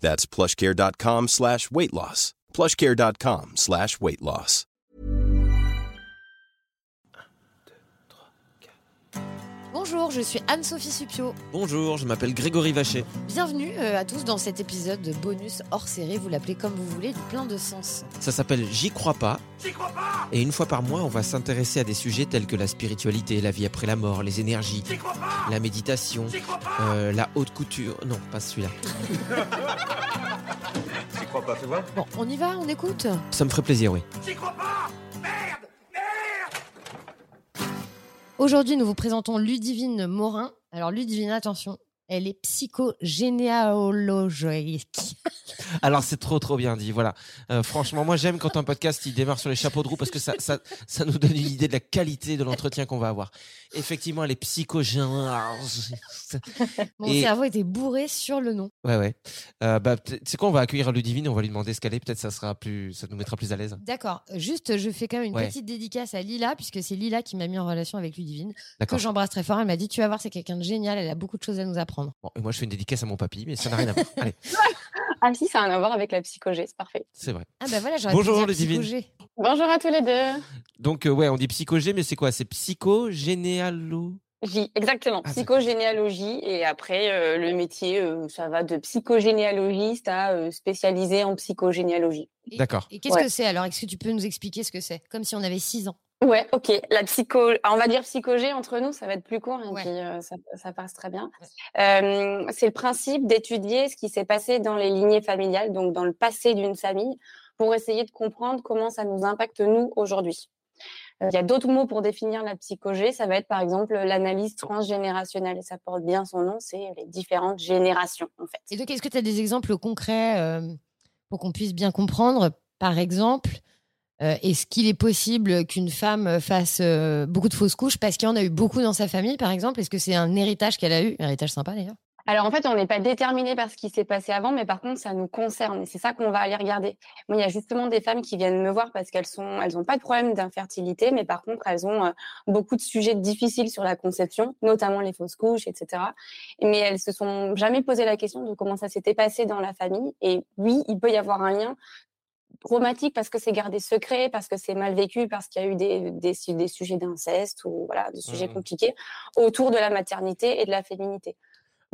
That's plushcare.com slash weight loss. plushcare.com slash weight loss. Bonjour, je suis Anne-Sophie Supio. Bonjour, je m'appelle Grégory Vacher. Bienvenue euh, à tous dans cet épisode de bonus hors série, vous l'appelez comme vous voulez, du plein de sens. Ça s'appelle J'y crois pas. Et une fois par mois, on va s'intéresser à des sujets tels que la spiritualité, la vie après la mort, les énergies, la méditation, euh, la haute couture. Non, pas celui-là. J'y crois pas, fais voir. Bon, on y va, on écoute? Ça me ferait plaisir, oui. J'y crois pas Merde Aujourd'hui, nous vous présentons Ludivine Morin. Alors, Ludivine, attention, elle est psychogénéalogique. Alors c'est trop trop bien dit. Voilà. Euh, franchement, moi j'aime quand un podcast il démarre sur les chapeaux de roue parce que ça ça, ça nous donne une idée de la qualité de l'entretien qu'on va avoir. Effectivement, elle est psychogénéalogique. Mon Et- cerveau était bourré sur le nom. Ouais ouais. Euh, bah c'est quoi On va accueillir Ludivine, on va lui demander ce qu'elle est. Peut-être ça sera plus, ça nous mettra plus à l'aise. D'accord, juste je fais quand même une Ouais. petite dédicace à Lila, puisque c'est Lila qui m'a mis en relation avec Ludivine, que j'embrasse très fort. Elle m'a dit Tu vas voir, c'est quelqu'un de génial, elle a beaucoup de choses à nous apprendre. Bon, et moi je fais une dédicace à mon papy, mais ça n'a rien à voir. Allez, Ah si, ça a rien à voir avec la psychogé, c'est parfait. c'est vrai. Ah bah voilà, j'aurais Bonjour, psychogé. Bonjour à tous les deux. Donc euh, ouais, on dit psychogé, mais c'est quoi? C'est psychogénéalo. J, exactement, Ah, psychogénéalogie. Et après, euh, le métier, euh, ça va de psychogénéalogiste à euh, spécialisé en psychogénéalogie. D'accord. Et qu'est-ce Ouais. que c'est alors? Est-ce que tu peux nous expliquer ce que c'est? Comme si on avait 6 ans. Ouais, ok. La psycho, ah, on va dire psychogé entre nous, ça va être plus court et Ouais. puis euh, ça, ça passe très bien. Euh, c'est le principe d'étudier ce qui s'est passé dans les lignées familiales, donc dans le passé d'une famille, pour essayer de comprendre comment ça nous impacte nous aujourd'hui. Euh, Il y a d'autres mots pour définir la psychogé. Ça va être par exemple l'analyse transgénérationnelle et ça porte bien son nom, c'est les différentes générations en fait. Et donc, est-ce que tu as des exemples concrets euh, pour qu'on puisse bien comprendre? Par exemple, euh, est-ce qu'il est possible qu'une femme fasse beaucoup de fausses couches? Parce qu'il y en a eu beaucoup dans sa famille, par exemple Est-ce que c'est un héritage qu'elle a eu? Héritage sympa d'ailleurs. Alors en fait, on n'est pas déterminé par ce qui s'est passé avant, mais par contre, ça nous concerne et c'est ça qu'on va aller regarder. Moi, il y a justement des femmes qui viennent me voir parce qu'elles sont, elles n'ont pas de problème d'infertilité, mais par contre, elles ont euh, beaucoup de sujets difficiles sur la conception, notamment les fausses couches, etc. Mais elles se sont jamais posé la question de comment ça s'était passé dans la famille. Et oui, il peut y avoir un lien traumatique parce que c'est gardé secret, parce que c'est mal vécu, parce qu'il y a eu des, des, des sujets d'inceste ou voilà, des sujets Mhm. compliqués autour de la maternité et de la féminité.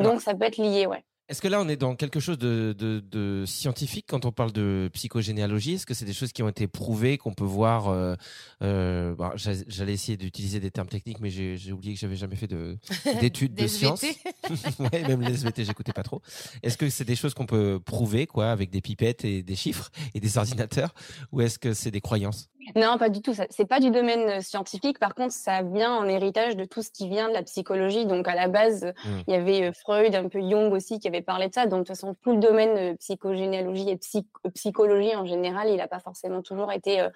Donc ça peut être lié, ouais. Est-ce que là, on est dans quelque chose de, de- de scientifique quand on parle de psychogénéalogie? Est-ce que c'est des choses qui ont été prouvées, qu'on peut voir euh, euh, bah, j'a- J'allais essayer d'utiliser des termes techniques, mais j'ai oublié que j'avais jamais fait de- d'études de, Des sciences. Ouais, même les SVT, j'écoutais pas trop. Est-ce que c'est des choses qu'on peut prouver, quoi, avec des pipettes et des chiffres et des ordinateurs, ou est-ce que c'est des croyances? Non, pas du tout. Ce n'est pas du domaine euh, scientifique. Par contre, ça vient en héritage de tout ce qui vient de la psychologie. Donc, à la base, mmh. il y avait euh, Freud, un peu Jung aussi, qui avait parlé de ça. Donc, de toute façon, tout le domaine de psychogénéalogie et psychologie en général, il n'a pas forcément toujours été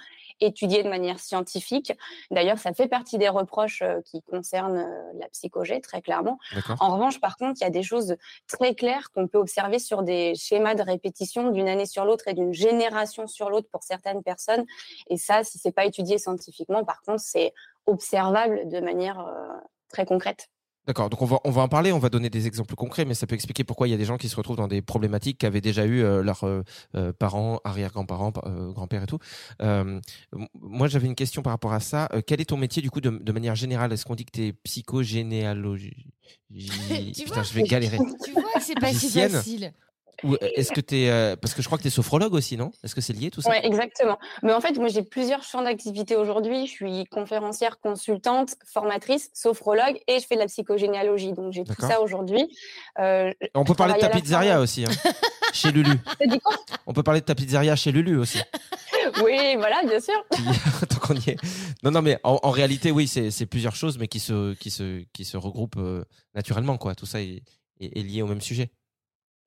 étudié de manière scientifique. D'ailleurs, ça fait partie des reproches qui concernent la psychogé, très clairement. En revanche, par contre, il y a des choses très claires qu'on peut observer sur des schémas de répétition d'une année sur l'autre et d'une génération sur l'autre pour certaines personnes. Et ça, si c'est pas étudié scientifiquement, par contre, c'est observable de manière euh, très concrète. D'accord, donc on va, on va en parler, on va donner des exemples concrets, mais ça peut expliquer pourquoi il y a des gens qui se retrouvent dans des problématiques qu'avaient déjà eu euh, leurs euh, parents, arrière-grands-parents, grands-pères et tout. moi, j'avais une question par rapport à ça. quel est ton métier du coup de, de manière générale? Est-ce qu'on dit que tu es psychogénéalogie Putain, je vais galérer. Tu vois que c'est pas si facile. Est-ce que tu es. Euh, parce que je crois que tu es sophrologue aussi, non? Est-ce que c'est lié tout ça? Oui, exactement. Mais en fait, moi, j'ai plusieurs champs d'activité aujourd'hui. Je suis conférencière, consultante, formatrice, sophrologue et je fais de la psychogénéalogie. Donc, j'ai tout ça aujourd'hui. Euh, On peut parler de ta pizzeria aussi, hein, chez Lulu. On peut parler de ta pizzeria chez Lulu aussi. oui, voilà, bien sûr. Tant qu'on y est. Non, non, mais en, réalité, oui, c'est plusieurs choses, mais qui se, qui se, qui se regroupent euh, naturellement, quoi. Tout ça est, est lié au même sujet.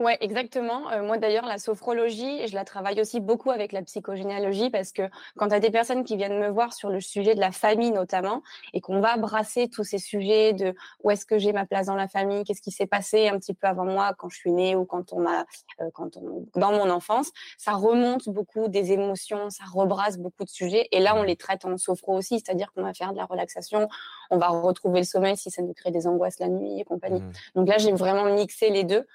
Ouais, exactement. Euh, moi, d'ailleurs, la sophrologie, je la travaille aussi beaucoup avec la psychogénéalogie parce que quand tu as des personnes qui viennent me voir sur le sujet de la famille notamment et qu'on va brasser tous ces sujets de où est-ce que j'ai ma place dans la famille, qu'est-ce qui s'est passé un petit peu avant moi quand je suis née ou quand on m'a, euh, quand on, dans mon enfance, ça remonte beaucoup des émotions, ça rebrasse beaucoup de sujets et là, on les traite en sophro aussi, c'est-à-dire qu'on va faire de la relaxation, on va retrouver le sommeil si ça nous crée des angoisses la nuit et compagnie. Mmh. Donc là, j'ai vraiment mixé les deux.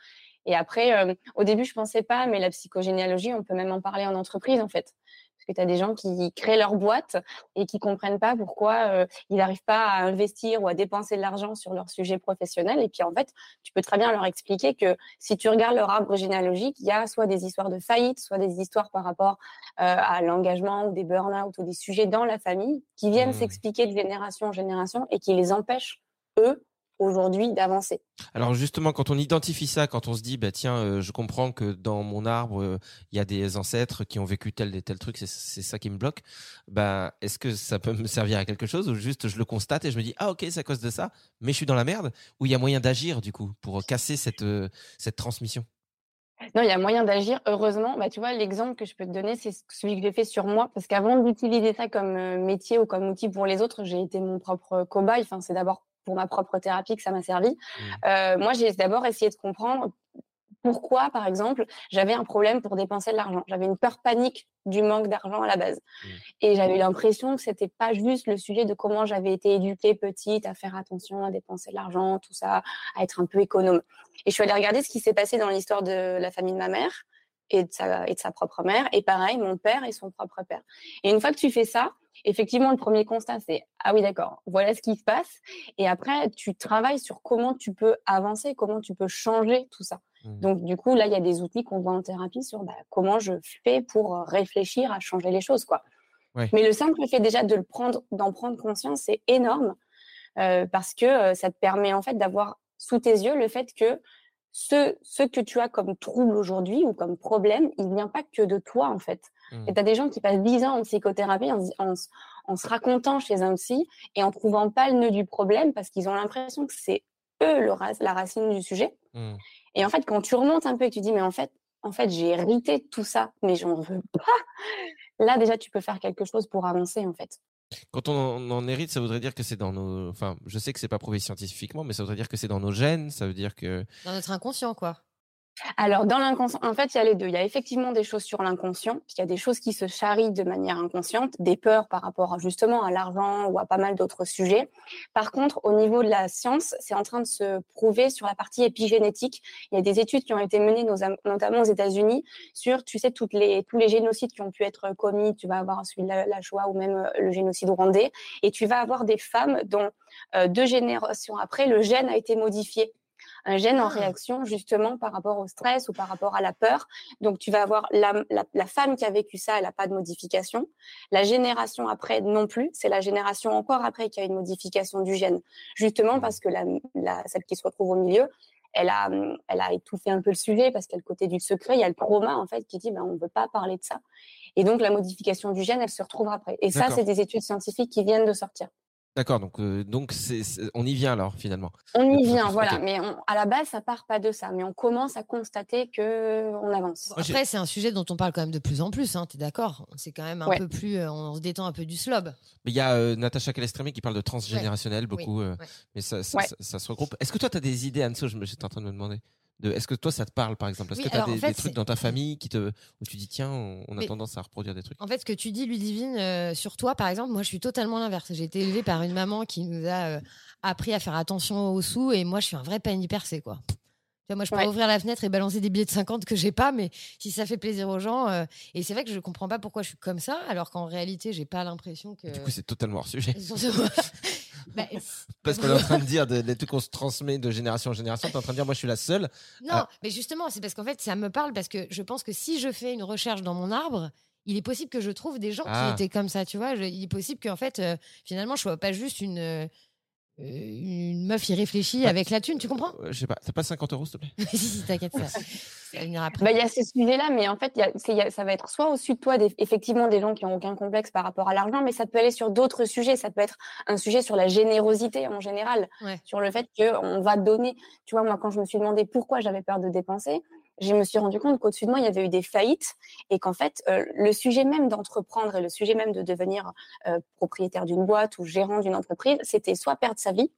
Et après, euh, au début, je pensais pas, mais la psychogénéalogie, on peut même en parler en entreprise, en fait. Parce que tu as des gens qui créent leur boîte et qui comprennent pas pourquoi euh, ils n'arrivent pas à investir ou à dépenser de l'argent sur leur sujet professionnel. Et puis, en fait, tu peux très bien leur expliquer que si tu regardes leur arbre généalogique, il y a soit des histoires de faillite, soit des histoires par rapport euh, à l'engagement ou des burn-out ou des sujets dans la famille qui viennent mmh. s'expliquer de génération en génération et qui les empêchent, eux, aujourd'hui d'avancer. Alors justement, quand on identifie ça, quand on se dit, bah tiens, euh, je comprends que dans mon arbre, euh, il y a des ancêtres qui ont vécu tel et tel truc, c'est ça qui me bloque. Bah, est-ce que ça peut me servir à quelque chose ou juste je le constate et je me dis, ah ok, c'est à cause de ça, mais je suis dans la merde Ou il y a moyen d'agir du coup pour casser cette euh, cette transmission? Non, il y a moyen d'agir. Heureusement, bah, tu vois, l'exemple que je peux te donner, c'est celui que j'ai fait sur moi. Parce qu'avant d'utiliser ça comme métier ou comme outil pour les autres, j'ai été mon propre cobaye. Enfin, c'est d'abord pour ma propre thérapie que ça m'a servi. Mmh. Euh, moi, j'ai d'abord essayé de comprendre pourquoi, par exemple, j'avais un problème pour dépenser de l'argent. J'avais une peur panique du manque d'argent à la base. Mmh. Et j'avais l'impression que c'était pas juste le sujet de comment j'avais été éduquée petite à faire attention à dépenser de l'argent, tout ça, à être un peu économe. Et je suis allée regarder ce qui s'est passé dans l'histoire de la famille de ma mère et de, sa, et de sa propre mère. Et pareil, mon père et son propre père. Et une fois que tu fais ça, effectivement, le premier constat, c'est ah oui, d'accord, voilà ce qui se passe. Et après, tu travailles sur comment tu peux avancer, comment tu peux changer tout ça. Mmh. Donc, du coup, là, il y a des outils qu'on voit en thérapie sur bah, comment je fais pour réfléchir à changer les choses, quoi. Mais le simple fait déjà de le prendre, d'en prendre conscience, c'est énorme euh, parce que euh, ça te permet en fait d'avoir sous tes yeux le fait que ce, ce que tu as comme trouble aujourd'hui ou comme problème, il vient pas que de toi en fait. Mmh. Et tu as des gens qui passent 10 ans en psychothérapie en, en, se racontant chez un psy et en trouvant pas le nœud du problème parce qu'ils ont l'impression que c'est eux le, la racine du sujet. Mmh. Et en fait, quand tu remontes un peu et que tu dis, mais en fait, en fait, j'ai hérité de tout ça, mais j'en veux pas. Là, déjà, tu peux faire quelque chose pour avancer, en fait. Quand on en hérite, ça voudrait dire que c'est dans nos. Enfin, je sais que c'est pas prouvé scientifiquement, mais ça voudrait dire que c'est dans nos gènes. Ça veut dire que. Dans notre inconscient, quoi. Alors, dans l'inconscient, en fait, il y a les deux. Il y a effectivement des choses sur l'inconscient, il y a des choses qui se charrient de manière inconsciente, des peurs par rapport justement à l'argent ou à pas mal d'autres sujets. Par contre, au niveau de la science, c'est en train de se prouver sur la partie épigénétique. Il y a des études qui ont été menées notamment aux États-Unis sur, tu sais, tous les génocides qui ont pu être commis. Tu vas avoir celui de la, la Shoah ou même euh, le génocide rwandais. Et tu vas avoir des femmes dont euh, deux générations après, le gène a été modifié un gène en ah. réaction justement par rapport au stress ou par rapport à la peur. Donc tu vas avoir la, la, femme qui a vécu ça, elle n'a pas de modification. La génération après non plus, c'est la génération encore après qui a une modification du gène. Justement parce que la, la, celle qui se retrouve au milieu, elle a, elle a étouffé un peu le sujet parce le côté du secret, il y a le trauma en fait qui dit ben, on ne veut pas parler de ça. Et donc la modification du gène, elle se retrouve après. Et ça, c'est des études scientifiques qui viennent de sortir. D'accord, donc euh, donc c'est, on y vient alors finalement. On y vient, voilà. Mais à la base, ça part pas de ça, mais on commence à constater que on avance. Après, c'est un sujet dont on parle quand même de plus en plus. Hein, T'es d'accord? C'est quand même un peu plus, euh, on se détend un peu du slob. Mais il y a euh, Natacha Calestrémé qui parle de transgénérationnel beaucoup, mais ça, ça, se regroupe. Est-ce que toi, tu as des idées, Anso Je me suis en train de me demander. Est-ce que toi, ça te parle, par exemple? Est-ce que tu as des, trucs dans ta famille qui te, où tu dis, tiens, on, a tendance à reproduire des trucs? En fait, ce que tu dis, Ludivine, euh, sur toi, par exemple, moi, je suis totalement l'inverse. J'ai été élevée par une maman qui nous a euh, appris à faire attention aux sous, et moi, je suis un vrai panier percé, quoi. moi, je peux ouvrir la fenêtre et balancer des billets de 50 que j'ai pas, mais si ça fait plaisir aux gens. Euh, et c'est vrai que je comprends pas pourquoi je suis comme ça, alors qu'en réalité, j'ai pas l'impression que. Du coup, c'est totalement hors sujet. Bah, Parce qu'on est en train de dire des trucs qu'on se transmet de génération en génération. Tu es en train de dire, moi, je suis la seule. Non, mais justement, c'est parce qu'en fait, ça me parle parce que je pense que si je fais une recherche dans mon arbre, il est possible que je trouve des gens qui ah. étaient comme ça, tu vois. il est possible qu'en fait, euh, finalement, je sois pas juste une, euh, une meuf irréfléchie bah, avec la thune, tu comprends Je sais pas, t'as pas 50 euros, s'il te plaît Si, si, t'inquiète, ça. ça bah, Il y a ces sujets-là, mais en fait, y a, ça va être soit au-dessus de toi, des, effectivement, des gens qui n'ont aucun complexe par rapport à l'argent, mais ça peut aller sur d'autres sujets. Ça peut être un sujet sur la générosité en général, sur le fait qu'on va donner. Tu vois, moi, quand je me suis demandé pourquoi j'avais peur de dépenser, je me suis rendu compte qu'au-dessus de moi, il y avait eu des faillites et qu'en fait, euh, le sujet même d'entreprendre et le sujet même de devenir euh, propriétaire d'une boîte ou gérant d'une entreprise, c'était soit perdre sa vie,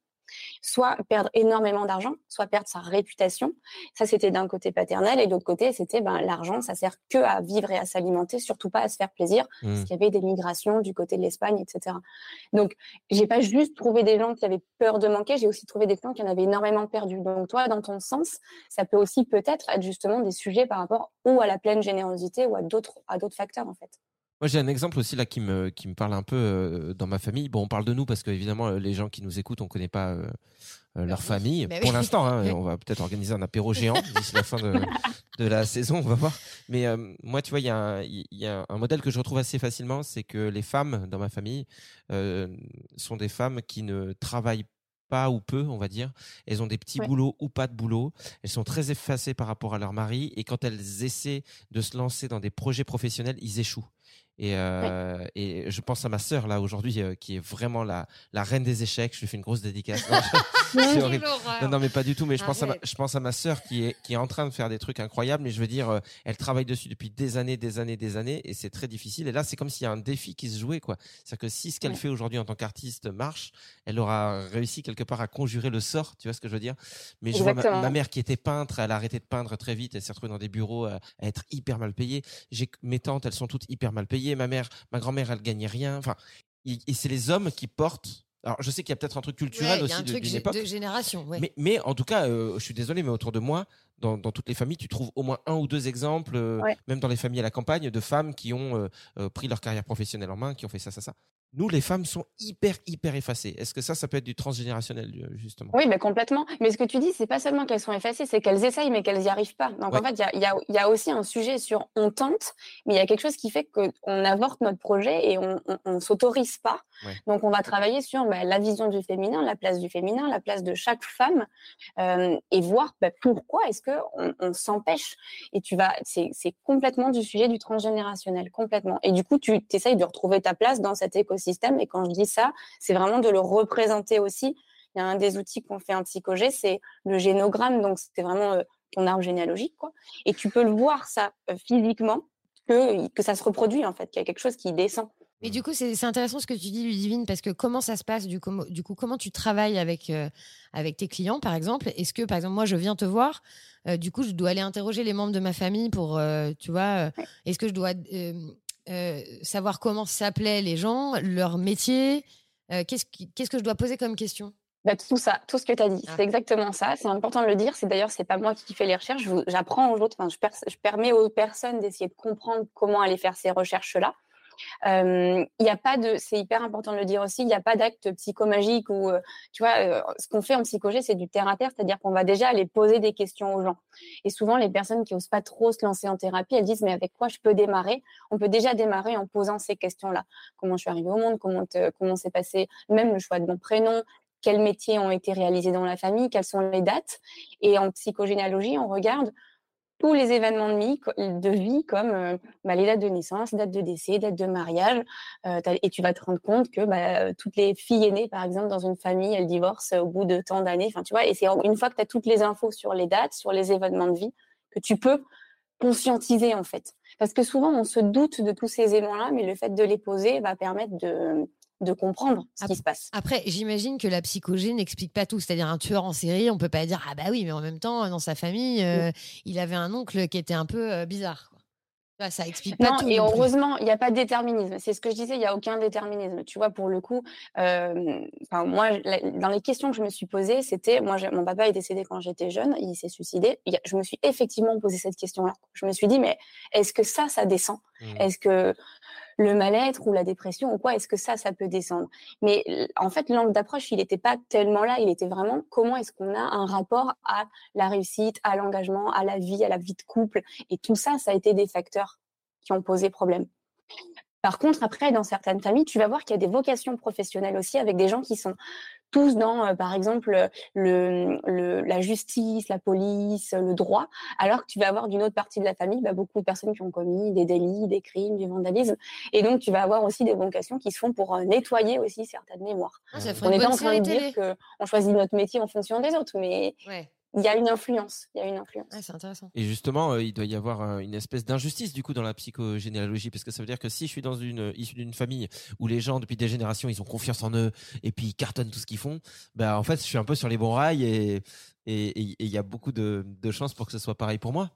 soit perdre énormément d'argent, soit perdre sa réputation. Ça, c'était d'un côté paternel, et d'autre côté, c'était ben, l'argent, ça sert que à vivre et à s'alimenter, surtout pas à se faire plaisir, parce mmh. qu'il y avait des migrations du côté de l'Espagne, etc. Donc, j'ai pas juste trouvé des gens qui avaient peur de manquer, j'ai aussi trouvé des gens qui en avaient énormément perdu. Donc, toi, dans ton sens, ça peut aussi peut-être être justement des sujets par rapport ou à la pleine générosité ou à d'autres à d'autres facteurs en fait. Moi, j'ai un exemple aussi là qui me, qui me parle un peu euh, dans ma famille. Bon, on parle de nous parce que évidemment, euh, les gens qui nous écoutent, on connaît pas euh, leur famille. Bah Pour l'instant, hein, on va peut-être organiser un apéro géant d'ici la fin de, de, la saison, on va voir. Mais moi, tu vois, il y, a un, y a un modèle que je retrouve assez facilement, c'est que les femmes dans ma famille sont des femmes qui ne travaillent pas ou peu, on va dire. Elles ont des petits boulots ou pas de boulot. Elles sont très effacées par rapport à leur mari. Et quand elles essaient de se lancer dans des projets professionnels, ils échouent. Et, euh, et je pense à ma sœur là aujourd'hui euh, qui est vraiment la, la reine des échecs. Je lui fais une grosse dédicace. Non, horrible. Non, non, mais pas du tout. Mais je pense, à ma, je pense à ma sœur qui est, qui est en train de faire des trucs incroyables. Mais je veux dire, euh, elle travaille dessus depuis des années, des années, des années. Et c'est très difficile. Et là, c'est comme s'il y a un défi qui se jouait. quoi. C'est-à-dire que si ce qu'elle fait aujourd'hui en tant qu'artiste marche, elle aura réussi quelque part à conjurer le sort. Tu vois ce que je veux dire Mais je vois ma, mère qui était peintre. Elle a arrêté de peindre très vite. Elle s'est retrouvée dans des bureaux à, à être hyper mal payée. Mes tantes, elles sont toutes hyper mal payées ma mère, ma grand-mère, elle gagnait rien. Enfin, et, c'est les hommes qui portent. Alors, je sais qu'il y a peut-être un truc culturel aussi d'une époque. de génération. Mais, mais, en tout cas, euh, je suis désolé, mais autour de moi, dans, toutes les familles, tu trouves au moins un ou deux exemples, euh, même dans les familles à la campagne, de femmes qui ont euh, pris leur carrière professionnelle en main, qui ont fait ça, ça, ça nous, les femmes, sont hyper, hyper effacées. Est-ce que ça, ça peut être du transgénérationnel, euh, justement? Oui, mais complètement. Mais ce que tu dis, c'est pas seulement qu'elles sont effacées, c'est qu'elles essayent, mais qu'elles n'y arrivent pas. Donc, en fait, il y a, y a, aussi un sujet sur on tente, mais il y a quelque chose qui fait qu'on avorte notre projet et on ne s'autorise pas. Donc, on va travailler sur bah, la vision du féminin, la place du féminin, la place de chaque femme euh, et voir bah, pourquoi est-ce qu'on on, s'empêche. Et tu vas, c'est complètement du sujet du transgénérationnel, complètement. Et du coup, tu essayes de retrouver ta place dans cet écosystème système. Et quand je dis ça, c'est vraiment de le représenter aussi. Il y a un des outils qu'on fait en psychogé, c'est le génogramme. Donc, c'est vraiment euh, ton arbre généalogique. Quoi. Et tu peux le voir, ça, euh, physiquement, que, que ça se reproduit, en fait, qu'il y a quelque chose qui descend. Mais du coup, c'est intéressant ce que tu dis, Ludivine, parce que comment ça se passe du coup, du coup comment tu travailles avec, euh, avec tes clients, par exemple? Est-ce que, par exemple, moi, je viens te voir, du coup, je dois aller interroger les membres de ma famille pour, tu vois, est-ce que je dois euh, savoir comment s'appelaient les gens, leur métier. Euh, qu'est-ce, qu'est-ce que je dois poser comme question? Bah, tout ça, tout ce que tu as dit, ah. c'est exactement ça. C'est important de le dire. C'est d'ailleurs, c'est pas moi qui fais les recherches. j'apprends aux autres. Enfin, je, je, permets aux personnes d'essayer de comprendre comment aller faire ces recherches-là. Il n'y a pas de, c'est hyper important de le dire aussi, il n'y a pas d'acte psychomagique ou, tu vois, ce qu'on fait en psychogé, c'est du terre à terre, c'est-à-dire qu'on va déjà aller poser des questions aux gens. Et souvent, les personnes qui osent pas trop se lancer en thérapie, elles disent, mais avec quoi je peux démarrer? On peut déjà démarrer en posant ces questions-là. Comment je suis arrivée au monde Comment comment s'est passé même le choix de mon prénom quels métiers ont été réalisés dans la famille, quelles sont les dates? Et en psychogénéalogie, on regarde tous les événements de vie, de vie comme euh, bah, les dates de naissance, dates de décès, dates de mariage. Euh, et tu vas te rendre compte que bah, toutes les filles aînées, par exemple, dans une famille, elles divorcent au bout de tant d'années. Enfin, tu vois, et c'est une fois que tu as toutes les infos sur les dates, sur les événements de vie, que tu peux conscientiser en fait. Parce que souvent, on se doute de tous ces éléments-là, mais le fait de les poser va permettre de, de comprendre ce qui se passe. Après, j'imagine que la psychologie n'explique pas tout. C'est-à-dire un tueur en série, on peut pas dire ah bah oui, mais en même temps, dans sa famille, euh, il avait un oncle qui était un peu euh, bizarre. Quoi. Ça explique pas tout. Et heureusement, il n'y a pas de déterminisme. C'est ce que je disais, il n'y a aucun déterminisme. Tu vois, pour le coup, euh, moi, dans les questions que je me suis posées, c'était, moi, mon papa est décédé quand j'étais jeune, il s'est suicidé. Je me suis effectivement posé cette question-là. Je me suis dit, mais est-ce que ça, ça descend? Mmh. Est-ce que le mal-être ou la dépression ou quoi, est-ce que ça, ça peut descendre? Mais en fait, l'angle d'approche, il n'était pas tellement là, il était vraiment comment est-ce qu'on a un rapport à la réussite, à l'engagement, à la vie, à la vie de couple? Et tout ça, ça a été des facteurs qui ont posé problème. Par contre, après, dans certaines familles, tu vas voir qu'il y a des vocations professionnelles aussi avec des gens qui sont tous dans, euh, par exemple, le, la justice, la police, le droit, alors que tu vas avoir d'une autre partie de la famille bah, beaucoup de personnes qui ont commis des délits, des crimes, du vandalisme. Et donc, tu vas avoir aussi des vocations qui se font pour euh, nettoyer aussi certaines mémoires. Ah, on n'est pas en train de dire qu'on choisit notre métier en fonction des autres, mais il y a une influence. Il y a une influence. c'est intéressant. Et justement, euh, il doit y avoir euh, une espèce d'injustice du coup dans la psychogénéalogie, parce que ça veut dire que si je suis dans une issue d'une famille où les gens depuis des générations ils ont confiance en eux et puis ils cartonnent tout ce qu'ils font, bah en fait je suis un peu sur les bons rails et et il y a beaucoup de, de chances pour que ce soit pareil pour moi.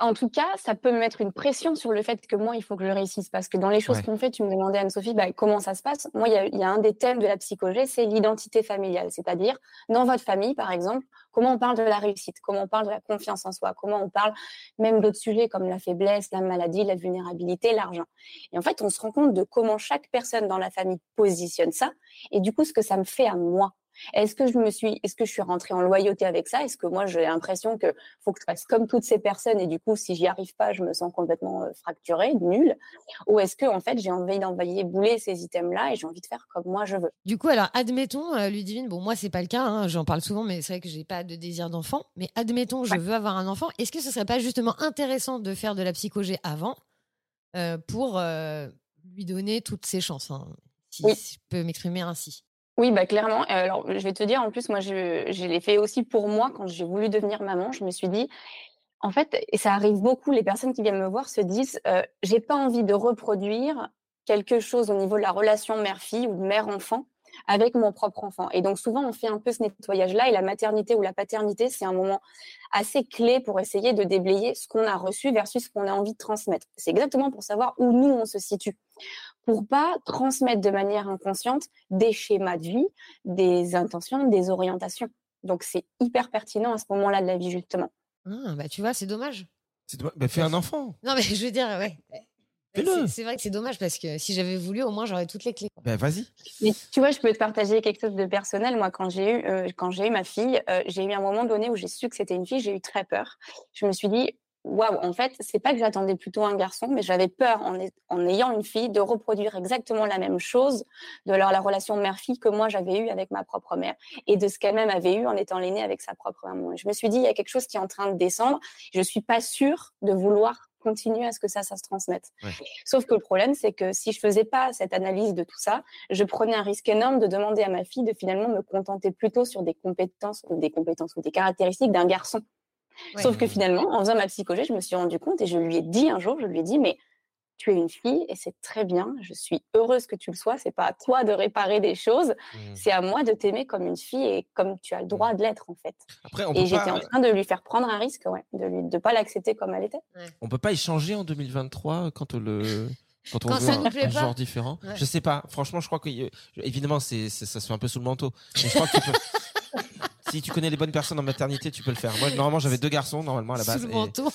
En tout cas, ça peut me mettre une pression sur le fait que moi, il faut que je réussisse. Parce que dans les choses qu'on fait, tu me demandais, Anne-Sophie, bah, comment ça se passe? Moi, il y, a, un des thèmes de la psychologie, c'est l'identité familiale. C'est-à-dire, dans votre famille, par exemple, comment on parle de la réussite, comment on parle de la confiance en soi, comment on parle même d'autres sujets comme la faiblesse, la maladie, la vulnérabilité, l'argent. Et en fait, on se rend compte de comment chaque personne dans la famille positionne ça. Et du coup, ce que ça me fait à moi. Est-ce que je me suis, est-ce que je suis rentrée en loyauté avec ça? Est-ce que moi j'ai l'impression que faut que je fasse comme toutes ces personnes et du coup si j'y arrive pas, je me sens complètement euh, fracturée, nulle? Ou est-ce que en fait j'ai envie d'envoyer bouler ces items-là et j'ai envie de faire comme moi je veux? Du coup, alors admettons, euh, Ludivine, bon moi c'est pas le cas, hein, j'en parle souvent, mais c'est vrai que j'ai pas de désir d'enfant. Mais admettons, je veux avoir un enfant. Est-ce que ce serait pas justement intéressant de faire de la psychogé avant euh, pour lui donner toutes ses chances hein, si je peux m'exprimer ainsi? Oui, bah clairement. Alors, je vais te dire, en plus, moi, je, l'ai fait aussi pour moi quand j'ai voulu devenir maman. Je me suis dit, en fait, et ça arrive beaucoup, les personnes qui viennent me voir se disent, euh, j'ai pas envie de reproduire quelque chose au niveau de la relation mère-fille ou mère-enfant avec mon propre enfant. Et donc souvent, on fait un peu ce nettoyage-là et la maternité ou la paternité, c'est un moment assez clé pour essayer de déblayer ce qu'on a reçu versus ce qu'on a envie de transmettre. C'est exactement pour savoir où nous, on se situe. Pour pas transmettre de manière inconsciente des schémas de vie, des intentions, des orientations. Donc c'est hyper pertinent à ce moment-là de la vie, justement. Ah, bah tu vois, c'est dommage. C'est bah, fais un enfant. Non, mais je veux dire, ouais. C'est vrai que c'est dommage parce que si j'avais voulu, au moins j'aurais toutes les clés. Ben vas-y. tu vois, je peux te partager quelque chose de personnel. Moi, quand j'ai eu, euh, quand j'ai eu ma fille, euh, j'ai eu un moment donné où j'ai su que c'était une fille. J'ai eu très peur. Je me suis dit, waouh, en fait, c'est pas que j'attendais plutôt un garçon, mais j'avais peur en, en, ayant une fille de reproduire exactement la même chose de leur, la relation mère-fille que moi j'avais eue avec ma propre mère et de ce qu'elle-même avait eu en étant l'aînée avec sa propre maman. je me suis dit, il y a quelque chose qui est en train de descendre. Je suis pas sûre de vouloir continuer à ce que ça, ça se transmette. Sauf que le problème, c'est que si je faisais pas cette analyse de tout ça, je prenais un risque énorme de demander à ma fille de finalement me contenter plutôt sur des compétences ou des compétences ou des caractéristiques d'un garçon. Sauf que finalement, en faisant ma psychologie, je me suis rendu compte et je lui ai dit un jour, je lui ai dit, mais tu es une fille et c'est très bien. Je suis heureuse que tu le sois. C'est pas à toi de réparer des choses. Mmh. C'est à moi de t'aimer comme une fille et comme tu as le droit mmh. de l'être en fait. et j'étais en train de lui faire prendre un risque, ouais, de lui de pas l'accepter comme elle était. On peut pas échanger en 2023 quand le quand on veut un, genre différent? Je sais pas. Franchement, je crois que évidemment c'est ça se fait un peu sous le manteau. je crois que si tu connais les bonnes personnes en maternité, tu peux le faire. Moi, normalement, j'avais deux garçons, normalement, à la base. Sous le manteau.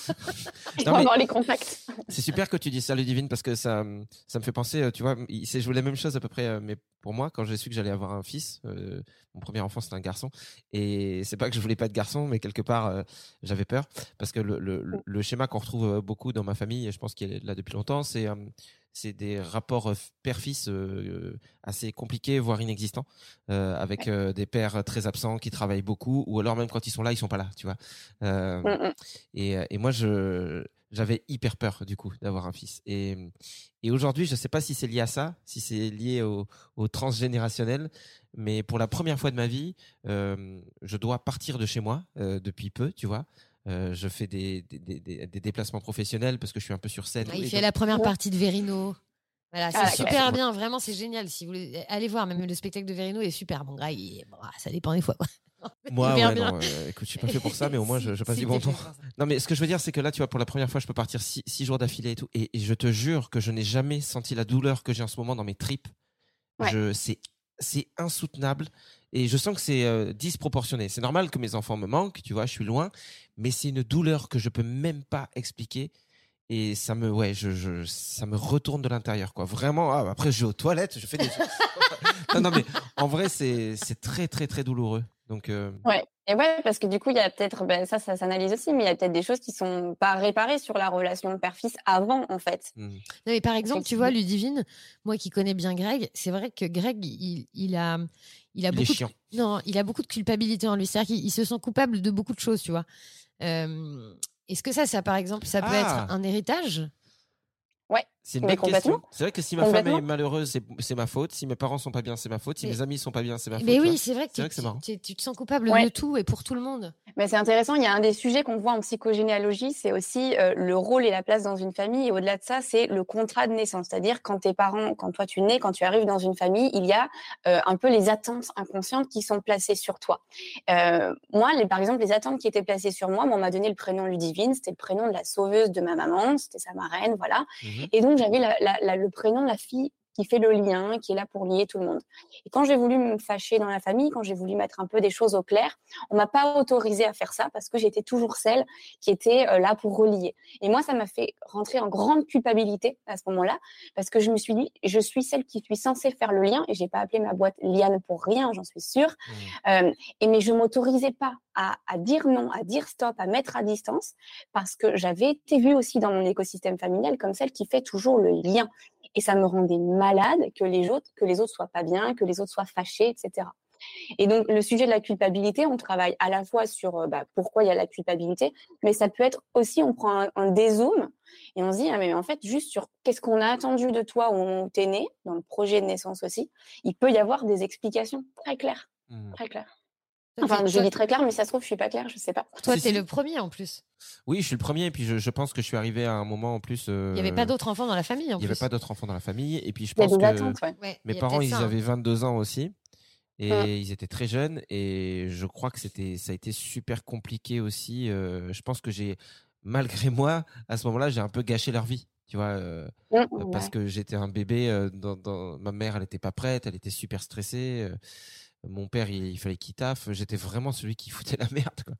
les contacts. C'est super que tu dises ça, Ludivine, parce que ça, ça me fait penser, euh, tu vois, il s'est joué la même chose à peu près, euh, mais pour moi, quand j'ai su que j'allais avoir un fils, euh, mon premier enfant, c'était un garçon. Et c'est pas que je voulais pas de garçon, mais quelque part, j'avais peur. Parce que le, le, le schéma qu'on retrouve beaucoup dans ma famille, et je pense qu'il est là depuis longtemps, c'est, c'est des rapports père-fils assez compliqués, voire inexistants, avec des pères très absents qui travaillent beaucoup, ou alors même quand ils sont là, ils sont pas là, tu vois. Mmh, mmh. Et, et moi, je j'avais hyper peur du coup d'avoir un fils. Et, et aujourd'hui, je ne sais pas si c'est lié à ça, si c'est lié au, au, transgénérationnel, mais pour la première fois de ma vie, euh, je dois partir de chez moi euh, depuis peu, tu vois. Euh, je fais des, des, des, des, déplacements professionnels parce que je suis un peu sur scène. il fait la première partie de Verino. Voilà, c'est ah, super bien, vraiment, c'est génial. Si vous voulez, allez voir, même le spectacle de Verino est super. Bon, gars, ça dépend des fois. Moi, ouais, non, euh, écoute, je suis pas fait pour ça, mais au moins, je, je passe du bon temps. Non, mais ce que je veux dire, c'est que là, tu vois, pour la première fois, je peux partir six, jours d'affilée et tout. Et, je te jure que je n'ai jamais senti la douleur que j'ai en ce moment dans mes tripes. Je, c'est, c'est insoutenable. Et je sens que c'est euh, disproportionné. C'est normal que mes enfants me manquent, tu vois, je suis loin. Mais c'est une douleur que je peux même pas expliquer. Et ça me, ouais, je, ça me retourne de l'intérieur, quoi. Vraiment, ah, après, je vais aux toilettes, je fais des. non, non, mais en vrai, c'est, c'est très, très, très douloureux. Donc, euh... ouais. Et ouais, parce que du coup, il y a peut-être, ben, ça, ça s'analyse aussi, mais il y a peut-être des choses qui sont pas réparées sur la relation père-fils avant, en fait. Mmh. Non, mais par exemple, tu vois, Ludivine, moi qui connais bien Greg, c'est vrai que Greg, il, il a, il a beaucoup, de, non, il a beaucoup de culpabilité en lui. C'est-à-dire qu'il se sent coupable de beaucoup de choses, tu vois. Euh, Est-ce que ça, ça, par exemple, ça peut être ah! un héritage? Ouais. C'est une bonne question. C'est vrai que si ma femme est malheureuse, c'est ma faute. Si mes parents sont pas bien, c'est ma faute. Si mes amis sont pas bien, c'est ma faute. Mais oui, c'est vrai que, tu, tu, te sens coupable de tout et pour tout le monde. Mais c'est intéressant. Il y a un des sujets qu'on voit en psychogénéalogie, c'est aussi euh, le rôle et la place dans une famille. Et au-delà de ça, c'est le contrat de naissance. C'est-à-dire quand tes parents, quand toi tu nais, quand tu arrives dans une famille, il y a euh, un peu les attentes inconscientes qui sont placées sur toi. Euh, moi, les, par exemple, les attentes qui étaient placées sur moi, on m'a donné le prénom Ludivine. C'était le prénom de la sauveuse de ma maman. C'était sa marraine, voilà. Mmh et donc j'avais le prénom de la fille qui fait le lien, qui est là pour lier tout le monde. Et quand j'ai voulu me fâcher dans la famille, quand j'ai voulu mettre un peu des choses au clair, on m'a pas autorisé à faire ça parce que j'étais toujours celle qui était euh, là pour relier. Et moi, ça m'a fait rentrer en grande culpabilité à ce moment-là parce que je me suis dit, je suis celle qui suis censée faire le lien et j'ai pas appelé ma boîte Liane pour rien, j'en suis sûre. Mmh. Euh, et mais je m'autorisais pas à, à, dire non, à dire stop, à mettre à distance parce que j'avais été vue aussi dans mon écosystème familial comme celle qui fait toujours le lien et ça me rendait malade que les autres, que les autres soient pas bien, que les autres soient fâchés, etc. Et donc le sujet de la culpabilité, on travaille à la fois sur euh, bah, pourquoi il y a la culpabilité, mais ça peut être aussi, on prend un, dézoom et on se dit, ah, mais en fait, juste sur qu'est-ce qu'on a attendu de toi où tu es né, dans le projet de naissance aussi, il peut y avoir des explications très claires, mmh. très claires. Enfin, je dis très clair, mais ça se trouve, je suis pas claire, je sais pas. Toi, tu es le premier en plus. Oui, je suis le premier, et puis je, pense que je suis arrivé à un moment en plus. il n'y avait pas d'autres enfants dans la famille. En il n'y avait pas d'autres enfants dans la famille, et puis je pense que mes parents, ils avaient 22 ans aussi, et ils étaient très jeunes, et je crois que c'était, ça a été super compliqué aussi. Euh, je pense que j'ai, malgré moi, à ce moment-là, j'ai un peu gâché leur vie tu vois, euh, mmh, parce que j'étais un bébé, euh, dans, ma mère, elle n'était pas prête, elle était super stressée mon père, il, fallait qu'il taffe. J'étais vraiment celui qui foutait la merde, quoi.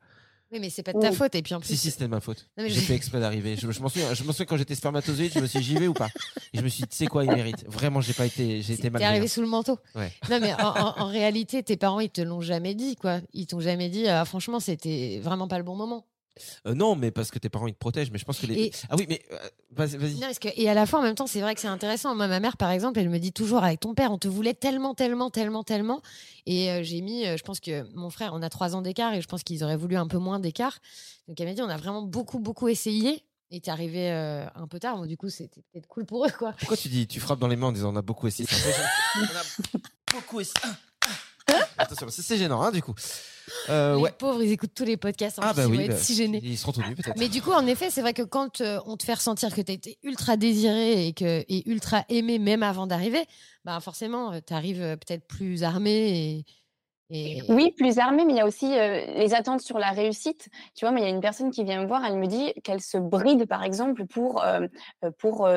Oui, mais c'est pas de ta faute. Et puis en plus. Si, si, c'était de ma faute. J'ai fait exprès d'arriver. Je, je m'en souviens, je souviens quand j'étais spermatozoïde, je me suis dit, j'y vais ou pas? Et je me suis dit, tu sais quoi, il mérite. Vraiment, j'ai pas été, j'ai été mal. T'es arrivé sous le manteau. Ouais. Non, mais en, réalité, tes parents, ils te l'ont jamais dit, quoi. Ils t'ont jamais dit, ah, franchement, c'était vraiment pas le bon moment. Euh, non, mais parce que tes parents ils te protègent. Mais je pense que les. Ah oui, mais euh, vas-y. et à la fois, en même temps, c'est vrai que c'est intéressant. Moi, ma mère, par exemple, elle me dit toujours avec ton père, on te voulait tellement, tellement, tellement, tellement. Et euh, j'ai mis, je pense que mon frère, on a trois ans d'écart et je pense qu'ils auraient voulu un peu moins d'écart. Donc elle m'a dit, on a vraiment beaucoup, beaucoup essayé. Et t'es arrivé un peu tard, du coup c'était peut-être cool pour eux quoi. Pourquoi tu dis, tu frappes dans les mains en disant on a beaucoup essayé On a beaucoup essayé. Attention, c'est gênant hein, du coup. Euh, les pauvres, ils écoutent tous les podcasts. En ah, bah ils vont être bah, si gênés. Ils seront tenus peut-être. Mais du coup, en effet, c'est vrai que quand euh, on te fait ressentir que tu as été ultra désiré et, que, et ultra aimé même avant d'arriver, bah forcément, euh, tu arrives peut-être plus armé et, oui, plus armée, mais il y a aussi euh, les attentes sur la réussite. Tu vois, mais il y a une personne qui vient me voir, elle me dit qu'elle se bride, par exemple, pour, euh, euh, pour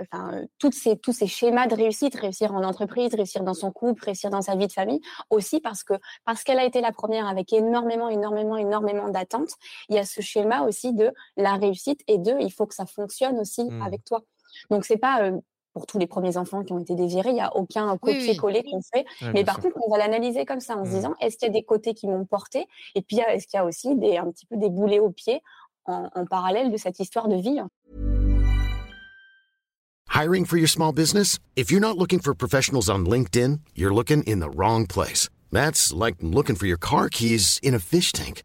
enfin, toutes ces, tous ces schémas de réussite, réussir en entreprise, réussir dans son couple, réussir dans sa vie de famille, aussi parce que parce qu'elle a été la première avec énormément, énormément, énormément d'attentes. Il y a ce schéma aussi de la réussite et de il faut que ça fonctionne aussi mmh. avec toi. Donc c'est pas pour tous les premiers enfants qui ont été désirés. Il n'y a aucun copier-coller qu'on fait. mais par contre, on va l'analyser comme ça en se mmh. disant est-ce qu'il y a des côtés qui m'ont porté? Et puis, est-ce qu'il y a aussi des, un petit peu des boulets aux pieds en, en parallèle de cette histoire de vie? Hiring for your small business? If you're not looking for professionals on LinkedIn, you're looking in the wrong place. That's like looking for your car keys in a fish tank.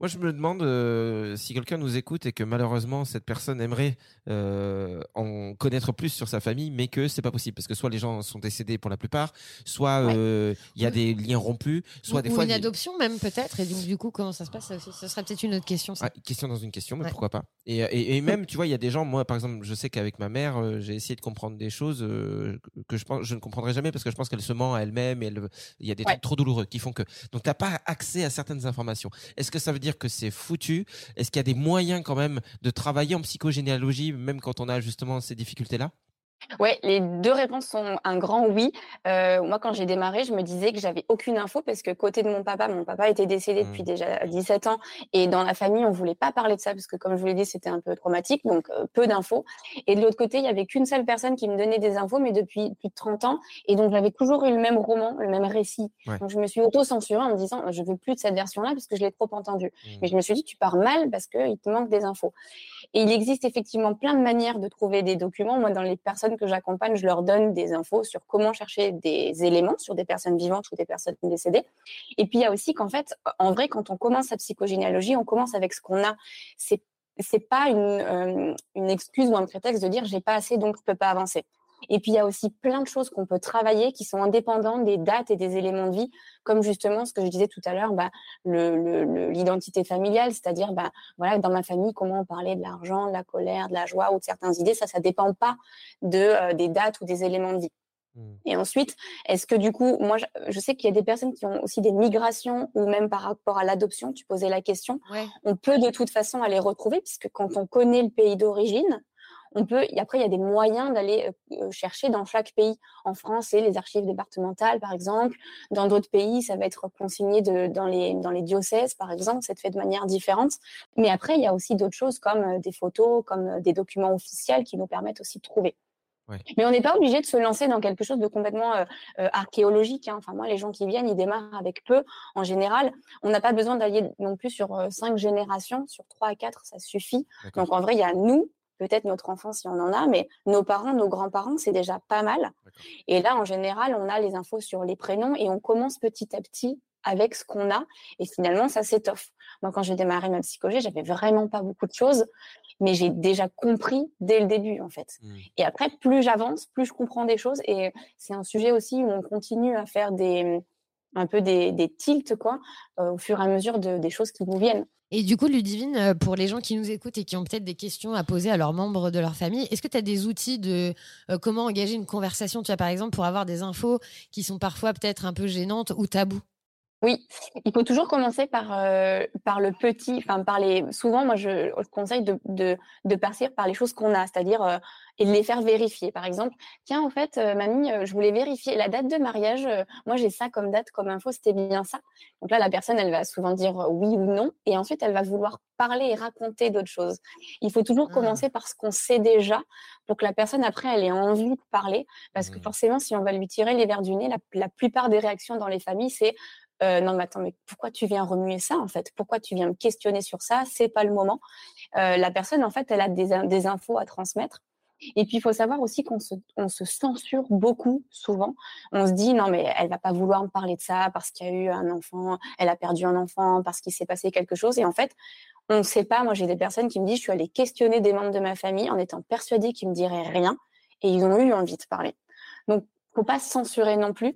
Moi, je me demande euh, si quelqu'un nous écoute et que malheureusement cette personne aimerait euh, en connaître plus sur sa famille, mais que c'est pas possible parce que soit les gens sont décédés pour la plupart, soit Ouais. euh, il y a des liens rompus, soit ou, des ou fois une adoption même peut-être. Et donc du coup, comment ça se passe? Ça aussi Ce serait peut-être une autre question. ça. Ah, question dans une question, mais Ouais. pourquoi pas et, et, et même, tu vois, il y a des gens, moi par exemple, je sais qu'avec ma mère, euh, j'ai essayé de comprendre des choses euh, que je pense, je ne comprendrai jamais parce que je pense qu'elle se ment à elle-même et elle, il y a des Ouais. trucs trop douloureux qui font que. Donc t'as pas accès à certaines informations. Est-ce que ça veut dire que c'est foutu? Est-ce qu'il y a des moyens quand même de travailler en psychogénéalogie, même quand on a justement ces difficultés-là? Ouais, les deux réponses sont un grand oui. Euh, moi, quand j'ai démarré, je me disais que j'avais aucune info parce que côté de mon papa, mon papa était décédé depuis Mm. déjà 17 ans et dans la famille, on voulait pas parler de ça parce que, comme je vous l'ai dit, c'était un peu traumatique, donc euh, peu d'infos. Et de l'autre côté, il y avait qu'une seule personne qui me donnait des infos, mais depuis plus de 30 ans, et donc j'avais toujours eu le même roman, le même récit. Ouais. Donc je me suis auto-censurée en me disant, je veux plus de cette version-là parce que je l'ai trop entendue. Mm. Mais je me suis dit, tu pars mal parce qu'il te manque des infos. Et il existe effectivement plein de manières de trouver des documents. Moi, dans les personnes que j'accompagne, je leur donne des infos sur comment chercher des éléments sur des personnes vivantes ou des personnes décédées. Et puis, il y a aussi qu'en fait, en vrai, quand on commence sa psychogénéalogie, on commence avec ce qu'on a. C'est c'est pas une, euh, une excuse ou un prétexte de dire j'ai pas assez donc je peux pas avancer. Et puis il y a aussi plein de choses qu'on peut travailler qui sont indépendantes des dates et des éléments de vie, comme justement ce que je disais tout à l'heure, bah, le- le- le- l'identité familiale, c'est-à-dire bah, voilà dans ma famille comment on parlait de l'argent, de la colère, de la joie ou de certaines idées, ça ça dépend pas de euh, des dates ou des éléments de vie. Mm. Et ensuite, est-ce que du coup, moi, je, je sais qu'il y a des personnes qui ont aussi des migrations ou même par rapport à l'adoption, tu posais la question, Ouais. on peut de toute façon aller retrouver, puisque quand on connaît le pays d'origine, on peut, et après, il y a des moyens d'aller euh, chercher dans chaque pays. En France, c'est les archives départementales, par exemple. Dans d'autres pays, ça va être consigné de, dans, les, dans les diocèses, par exemple. C'est fait de manière différente. Mais après, il y a aussi d'autres choses comme euh, des photos, comme euh, des documents officiels qui nous permettent aussi de trouver. Ouais. Mais on n'est pas obligé de se lancer dans quelque chose de complètement euh, euh, archéologique. Hein. Enfin, moi, les gens qui viennent, ils démarrent avec peu. En général, on n'a pas besoin d'aller non plus sur euh, cinq générations, sur trois à quatre, ça suffit. Donc, en vrai, il y a nous, peut-être notre enfant si on en a, mais nos parents, nos grands-parents, c'est déjà pas mal. Et là, en général, on a les infos sur les prénoms et on commence petit à petit avec ce qu'on a. Et finalement, ça s'étoffe. Moi, quand j'ai démarré ma psychologie, j'avais vraiment pas beaucoup de choses, mais j'ai déjà compris dès le début, en fait. Mm. Et après, plus j'avance, plus je comprends des choses. Et c'est un sujet aussi où on continue à faire des un peu des, des tilts, quoi, euh, au fur et à mesure de, des choses qui nous viennent. Et du coup, Ludivine, euh, pour les gens qui nous écoutent et qui ont peut-être des questions à poser à leurs membres de leur famille, est-ce que tu as des outils de euh, comment engager une conversation, tu vois, par exemple, pour avoir des infos qui sont parfois peut-être un peu gênantes ou tabous Oui, il faut toujours commencer par, euh, par le petit, enfin par les. Souvent, moi, je, je conseille de, de, de partir par les choses qu'on a, c'est-à-dire euh, et de les faire vérifier. Par exemple, tiens, en fait, euh, mamie, je voulais vérifier la date de mariage. moi, j'ai ça comme date, comme info, c'était bien ça. Donc là, la personne, elle va souvent dire oui ou non, et ensuite, elle va vouloir parler et raconter d'autres choses. Il faut toujours Ah. commencer par ce qu'on sait déjà, pour que la personne après, elle ait envie de parler, parce que Mhm. forcément, si on va lui tirer les verres du nez, la, la plupart des réactions dans les familles, c'est euh, non mais attends mais pourquoi tu viens remuer ça en fait? Pourquoi tu viens me questionner sur ça? C'est pas le moment. Euh, la personne en fait elle a des, in- des infos à transmettre. Et puis il faut savoir aussi qu'on se, se censure beaucoup souvent. On se dit non mais elle va pas vouloir me parler de ça parce qu'il y a eu un enfant elle a perdu un enfant parce qu'il s'est passé quelque chose. Et en fait on ne sait pas. Moi j'ai des personnes qui me disent je suis allée questionner des membres de ma famille en étant persuadée qu'ils me diraient rien et ils ont eu envie de parler. Donc faut pas se censurer non plus.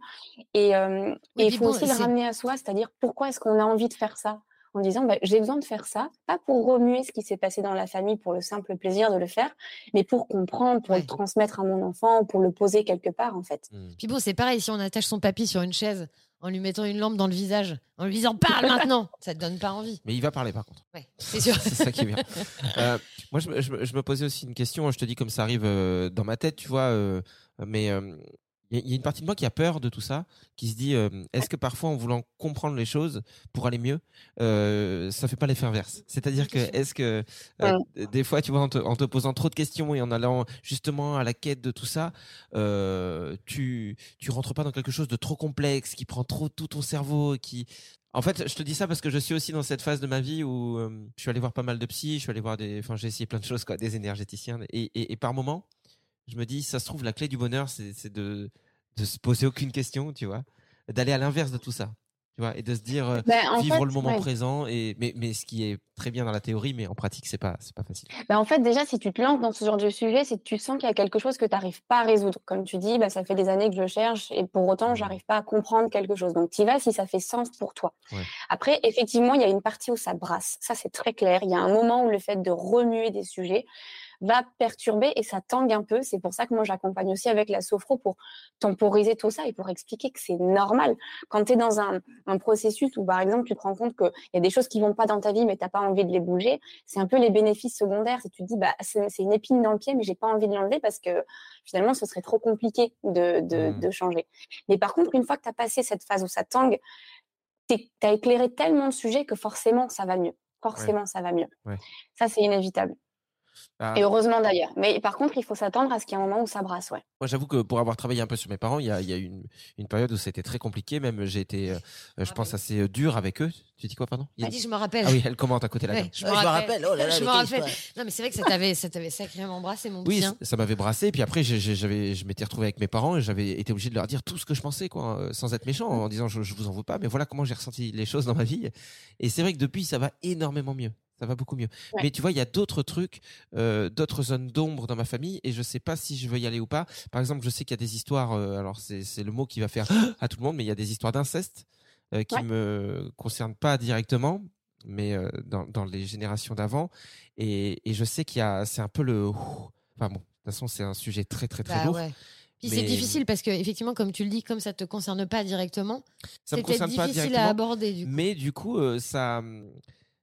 Et euh, Oui, et il faut bon, aussi le ramener à soi, c'est-à-dire pourquoi est-ce qu'on a envie de faire ça? En disant bah, j'ai besoin de faire ça, pas pour remuer ce qui s'est passé dans la famille pour le simple plaisir de le faire, mais pour comprendre, pour Ouais. le transmettre à mon enfant, ou pour le poser quelque part en fait. Hmm. Puis bon, c'est pareil, si on attache son papy sur une chaise en lui mettant une lampe dans le visage, en lui disant parle maintenant, ça te donne pas envie. Mais il va parler par contre. Ouais, c'est sûr. c'est ça qui est bien. Euh, moi, je, me- je me- je me posais aussi une question. Je te dis comme ça arrive euh, dans ma tête, tu vois. euh, mais euh, il y, a- une partie de moi qui a peur de tout ça, qui se dit euh, est-ce que parfois, en voulant comprendre les choses pour aller mieux, euh, ça fait pas l'effet inverse? C'est-à-dire que est-ce que euh, des fois, tu vois, en te, en te posant trop de questions et en allant justement à la quête de tout ça, euh, tu tu rentres pas dans quelque chose de trop complexe qui prend trop tout ton cerveau, qui en fait, je te dis ça parce que je suis aussi dans cette phase de ma vie où je suis allé voir pas mal de psy, je suis allé voir des, enfin, j'ai essayé plein de choses, quoi, des énergéticiens, et, et, et par moment, je me dis, ça se trouve, la clé du bonheur, c'est de, de se poser aucune question, tu vois, d'aller à l'inverse de tout ça, tu vois, et de se dire, euh, en vivre fait, le moment ouais. présent, et, mais, mais ce qui est très bien dans la théorie, mais en pratique, c'est pas, c'est pas facile. Bah, en fait, déjà, si tu te lances dans ce genre de sujet, c'est que tu sens qu'il y a quelque chose que tu n'arrives pas à résoudre. Comme tu dis, bah, ça fait des années que je cherche et pour autant, j'arrive pas à comprendre quelque chose. Donc, tu y vas si ça fait sens pour toi. Ouais. Après, effectivement, il y a une partie où ça brasse. Ça, c'est très clair. Il y a un moment où le fait de remuer des sujets va perturber et ça tangue un peu. C'est pour ça que moi, j'accompagne aussi avec la sophro pour temporiser tout ça et pour expliquer que c'est normal. Quand tu es dans un, un processus où, par exemple, tu te rends compte qu'il y a des choses qui vont pas dans ta vie, mais tu pas envie de les bouger, c'est un peu les bénéfices secondaires. C'est tu te dis, bah, c'est une épine dans le pied, mais j'ai pas envie de l'enlever parce que finalement, ce serait trop compliqué de, de, de changer. Mais par contre, une fois que tu as passé cette phase où ça tangue, tu as éclairé tellement de sujets que forcément, ça va mieux. Forcément, ça va mieux. Ouais. Ça, c'est inévitable. Ah, Et heureusement d'ailleurs. Mais par contre, il faut s'attendre à ce qu'il y ait un moment où ça brasse, ouais. Moi, j'avoue que pour avoir travaillé un peu sur mes parents, il y a, il y a eu une, une période où c'était très compliqué. Même j'ai été, euh, je pense, assez euh, dur avec eux. Tu dis quoi, pardon? Il y a- Ah, dis, je me rappelle. Ah oui, elle commente à côté là. Ouais, je me Ouais, je me rappelle. rappelle. Oh là là, je me rappelle. histoire. Non, mais c'est vrai que ça t'avait, ça t'avait sacrément embrassé, mon Oui, ça- hein. ça m'avait brassé. Et puis après, j'avais, je m'étais retrouvé avec mes parents et j'avais été obligé de leur dire tout ce que je pensais, quoi, euh, sans être méchant, en disant je, je vous en veux pas, mais voilà comment j'ai ressenti les choses dans ma vie. Et c'est vrai que depuis, ça va énormément mieux. Ça va beaucoup mieux. Ouais. Mais tu vois, il y a d'autres trucs, euh, d'autres zones d'ombre dans ma famille et je sais pas si je veux y aller ou pas. Par exemple, je sais qu'il y a des histoires, euh, alors c'est le mot qui va faire à tout le monde, mais il y a des histoires d'inceste euh, qui Ouais. me concernent pas directement, mais dans, dans les générations d'avant. Et, et je sais qu'il y a, c'est un peu le. Enfin bon, de toute façon, c'est un sujet très très très Bah lourd. ouais. Puis c'est difficile parce que effectivement, comme tu le dis, comme ça te concerne pas directement, c'est peut-être difficile à aborder du coup. mais du coup, ça,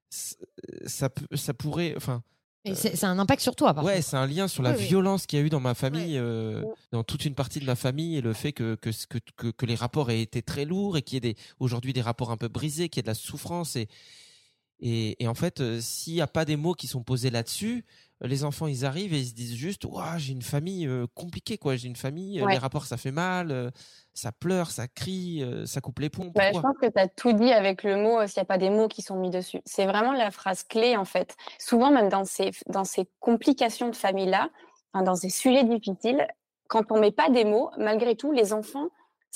ça, peut- ça pourrait, enfin, Et c'est un impact sur toi, par ouais, c'est un lien sur la Oui, oui. violence qu'il y a eu dans ma famille, euh, dans toute une partie de ma famille, et le fait que que, que que que les rapports aient été très lourds et qu'il y ait des aujourd'hui des rapports un peu brisés, qu'il y ait de la souffrance et et, et en fait, euh, s'il n'y a pas des mots qui sont posés là-dessus, euh, les enfants ils arrivent et ils se disent juste, Ouah, j'ai une famille euh, compliquée quoi, j'ai une famille, euh, Ouais. les rapports ça fait mal, euh, ça pleure, ça crie, euh, ça coupe les ponts. Bah, je pense que tu as tout dit avec le mot, s'il n'y a pas des mots qui sont mis dessus. C'est vraiment la phrase clé, en fait. Souvent, même dans ces, dans ces complications de famille-là, enfin, dans ces sujets difficiles, quand on met pas des mots, malgré tout, les enfants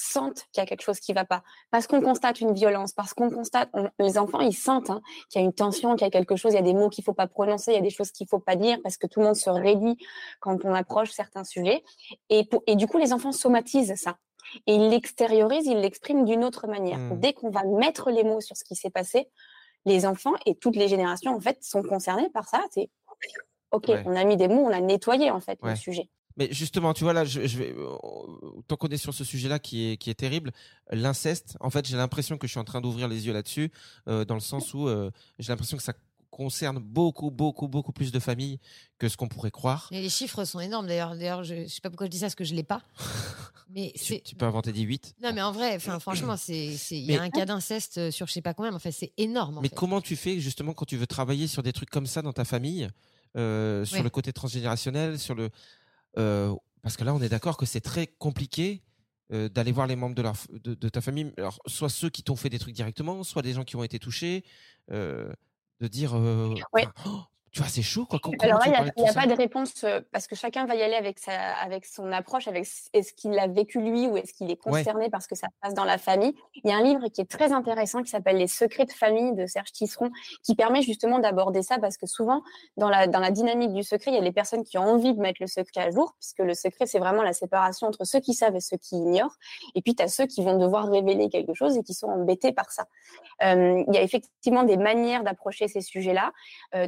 sentent qu'il y a quelque chose qui va pas. Parce qu'on constate une violence, parce qu'on constate, on- les enfants, ils sentent hein, qu'il y a une tension, qu'il y a quelque chose, il y a des mots qu'il faut pas prononcer, il y a des choses qu'il faut pas dire, parce que tout le monde se raidit quand on approche certains sujets. Et, pour- et du coup, les enfants somatisent ça. Et ils l'extériorisent, ils l'expriment d'une autre manière. Mm. Dès qu'on va mettre les mots sur ce qui s'est passé, les enfants et toutes les générations, en fait, sont concernés par ça. C'est OK, Ouais. on a mis des mots, on a nettoyé, en fait, Ouais. le sujet. Mais justement, tu vois là, je, je vais euh, tant qu'on est sur ce sujet-là qui est qui est terrible, l'inceste. En fait, j'ai l'impression que je suis en train d'ouvrir les yeux là-dessus, euh, dans le sens où euh, j'ai l'impression que ça concerne beaucoup, beaucoup, beaucoup plus de familles que ce qu'on pourrait croire. Et les chiffres sont énormes d'ailleurs. D'ailleurs, je, je sais pas pourquoi je dis ça parce que je l'ai pas. Mais Tu, peux inventer 18. Non, mais en vrai, franchement, c'est, il y Mais- a un cas d'inceste sur je sais pas combien. mais Enfin, c'est énorme. en Mais fait. comment tu fais justement quand tu veux travailler sur des trucs comme ça dans ta famille, euh, sur Ouais. le côté transgénérationnel, sur le parce que là on est d'accord que c'est très compliqué euh, d'aller voir les membres de, leur, f- de, de ta famille, alors soit ceux qui t'ont fait des trucs directement, soit des gens qui ont été touchés, euh, de dire euh, Ouais. oh, Tu vois, c'est chaud, quoi. Comment Alors là, il n'y a, pas de réponse euh, parce que chacun va y aller avec, sa, avec son approche, avec est-ce qu'il l'a vécu lui ou est-ce qu'il est Ouais. concerné parce que ça se passe dans la famille. Il y a un livre qui est très intéressant qui s'appelle Les secrets de famille de Serge Tisseron qui permet justement d'aborder ça parce que souvent, dans la, dans la dynamique du secret, il y a les personnes qui ont envie de mettre le secret à jour puisque le secret, c'est vraiment la séparation entre ceux qui savent et ceux qui ignorent. Et puis, tu as ceux qui vont devoir révéler quelque chose et qui sont embêtés par ça. Euh, il y a effectivement des manières d'approcher ces sujets-là. Euh,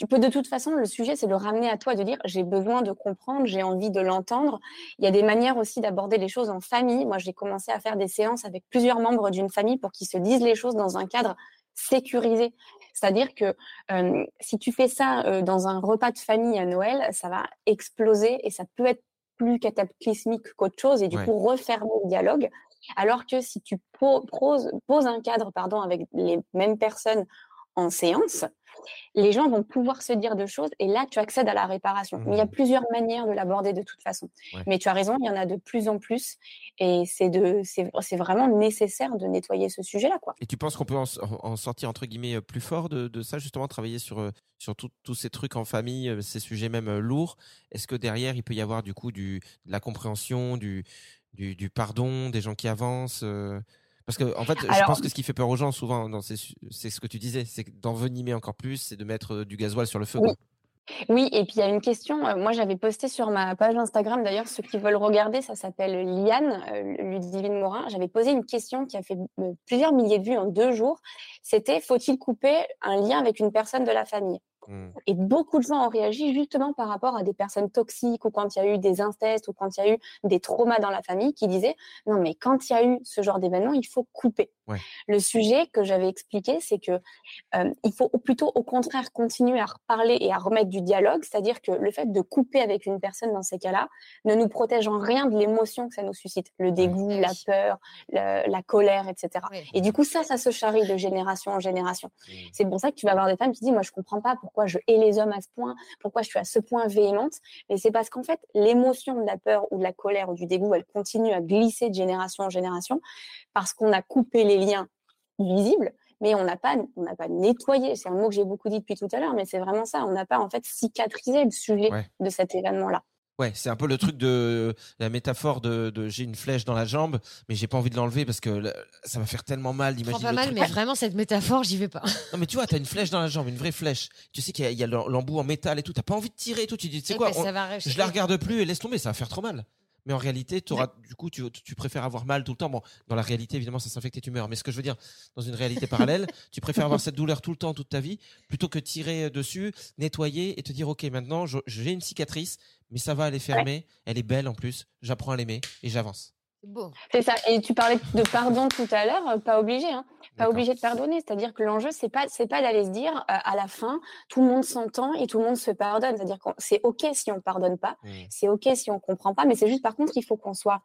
tu peux de toute façon, le sujet, c'est de ramener à toi, de dire j'ai besoin de comprendre, j'ai envie de l'entendre. Il y a des manières aussi d'aborder les choses en famille. Moi, j'ai commencé à faire des séances avec plusieurs membres d'une famille pour qu'ils se disent les choses dans un cadre sécurisé. C'est-à-dire que euh, si tu fais ça euh, dans un repas de famille à Noël, ça va exploser et ça peut être plus cataclysmique qu'autre chose et du Ouais. coup refermer le dialogue. Alors que si tu po- poses, poses un cadre pardon, avec les mêmes personnes en séance, les gens vont pouvoir se dire de choses et là, tu accèdes à la réparation. Il y a Mhm. plusieurs manières de l'aborder de toute façon. Ouais. Mais tu as raison, il y en a de plus en plus et c'est de, c'est, c'est vraiment nécessaire de nettoyer ce sujet-là, quoi. Et tu penses qu'on peut en, en sortir entre guillemets euh, plus fort de, de ça justement, travailler sur euh, sur tous ces trucs en famille, euh, ces sujets même lourds? Est-ce que derrière il peut y avoir du coup du de la compréhension, du du, du pardon, des gens qui avancent euh, Parce que en fait, je pense que ce qui fait peur aux gens souvent, c'est ce que tu disais, c'est d'envenimer encore plus, c'est de mettre euh, du gasoil sur le feu. Oui. et puis il y a une question. euh, moi, j'avais posté sur ma page Instagram, d'ailleurs, ceux qui veulent regarder, ça s'appelle Liane, euh, Ludivine Morin. J'avais posé une question qui a fait plusieurs milliers de vues en deux jours. C'était faut-il couper un lien avec une personne de la famille? Mm. Et beaucoup de gens ont réagi justement par rapport à des personnes toxiques ou quand il y a eu des incestes ou quand il y a eu des traumas dans la famille qui disaient non mais quand il y a eu ce genre d'événement, il faut couper. Ouais. Le sujet que j'avais expliqué, c'est que euh, il faut au- plutôt au contraire continuer à reparler et à remettre du dialogue, c'est-à-dire que le fait de couper avec une personne dans ces cas-là ne nous protège en rien de l'émotion que ça nous suscite, le dégoût, Oui. la peur, la, la colère, etc. Et du coup, ça, ça se charrie de génération en génération. Mm. C'est pour ça que tu vas avoir des femmes qui disent, moi, je comprends pas pourquoi je hais les hommes à ce point, pourquoi je suis à ce point véhémente. Mais c'est parce qu'en fait, l'émotion de la peur ou de la colère ou du dégoût, elle continue à glisser de génération en génération parce qu'on a coupé les liens visibles, mais on n'a pas, on n'a pas nettoyé. C'est un mot que j'ai beaucoup dit depuis tout à l'heure, mais c'est vraiment ça. On n'a pas, en fait, cicatrisé le sujet Ouais. de cet événement-là. Ouais, c'est un peu le truc de la métaphore de, de j'ai une flèche dans la jambe, mais j'ai pas envie de l'enlever parce que ça va faire tellement mal d'imaginer pas mal, truc. mais vraiment, cette métaphore, j'y vais pas. Non mais tu vois, t'as une flèche dans la jambe, une vraie flèche. Tu sais qu'il y a, l'embout en métal et tout. T'as pas envie de tirer et tout. Tu dis, tu sais Eh quoi, ben, on- ça va rester- je la regarde plus et laisse tomber, ça va faire trop mal. Mais en réalité, t'auras, du coup, tu, tu préfères avoir mal tout le temps. Bon, dans la réalité, évidemment, ça s'infecte et tu meurs. Mais ce que je veux dire, dans une réalité parallèle, tu préfères avoir cette douleur tout le temps, toute ta vie, plutôt que tirer dessus, nettoyer et te dire, ok, maintenant, je- j'ai une cicatrice, mais ça va, elle est fermée, elle est belle en plus. J'apprends à l'aimer et j'avance. C'est beau. C'est ça. Et tu parlais de pardon tout à l'heure, pas obligé, hein. Pas obligé de pardonner. C'est-à-dire que l'enjeu, c'est pas, c'est pas d'aller se dire, euh, à la fin, tout le monde s'entend et tout le monde se pardonne. C'est-à-dire que c'est OK si on pardonne pas. Mm. C'est OK si on comprend pas. Mais c'est juste, par contre, il faut qu'on soit,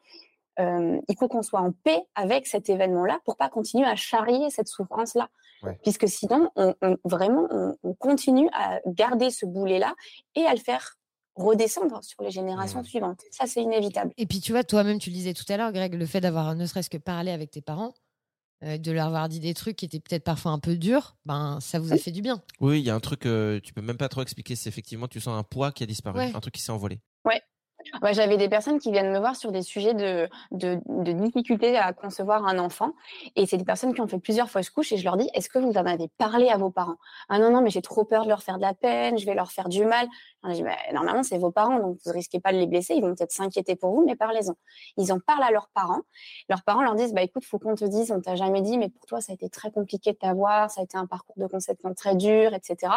euh, il faut qu'on soit en paix avec cet événement-là pour pas continuer à charrier cette souffrance-là. Ouais. Puisque sinon, on, on- vraiment, on, on continue à garder ce boulet-là et à le faire redescendre sur les générations Mm. suivantes. Ça, c'est inévitable. Et puis, tu vois, toi-même, tu le disais tout à l'heure, Greg, le fait d'avoir ne serait-ce que parlé avec tes parents, euh, de leur avoir dit des trucs qui étaient peut-être parfois un peu durs, ben, ça vous a fait du bien. Oui, il y a un truc, euh, tu peux même pas trop expliquer. C'est effectivement, tu sens un poids qui a disparu, Ouais. un truc qui s'est envolé. Ouais, j'avais des personnes qui viennent me voir sur des sujets de, de, de difficulté à concevoir un enfant. Et c'est des personnes qui ont fait plusieurs fausses couches et je leur dis, est-ce que vous en avez parlé à vos parents? Ah non, non, mais j'ai trop peur de leur faire de la peine, je vais leur faire du mal. Je dis, bah, normalement, c'est vos parents, donc vous risquez pas de les blesser. Ils vont peut-être s'inquiéter pour vous, mais parlez-en. Ils en parlent à leurs parents. Leurs parents leur disent, bah, écoute, faut qu'on te dise, on t'a jamais dit, mais pour toi, ça a été très compliqué de t'avoir, ça a été un parcours de conception très dur, etc.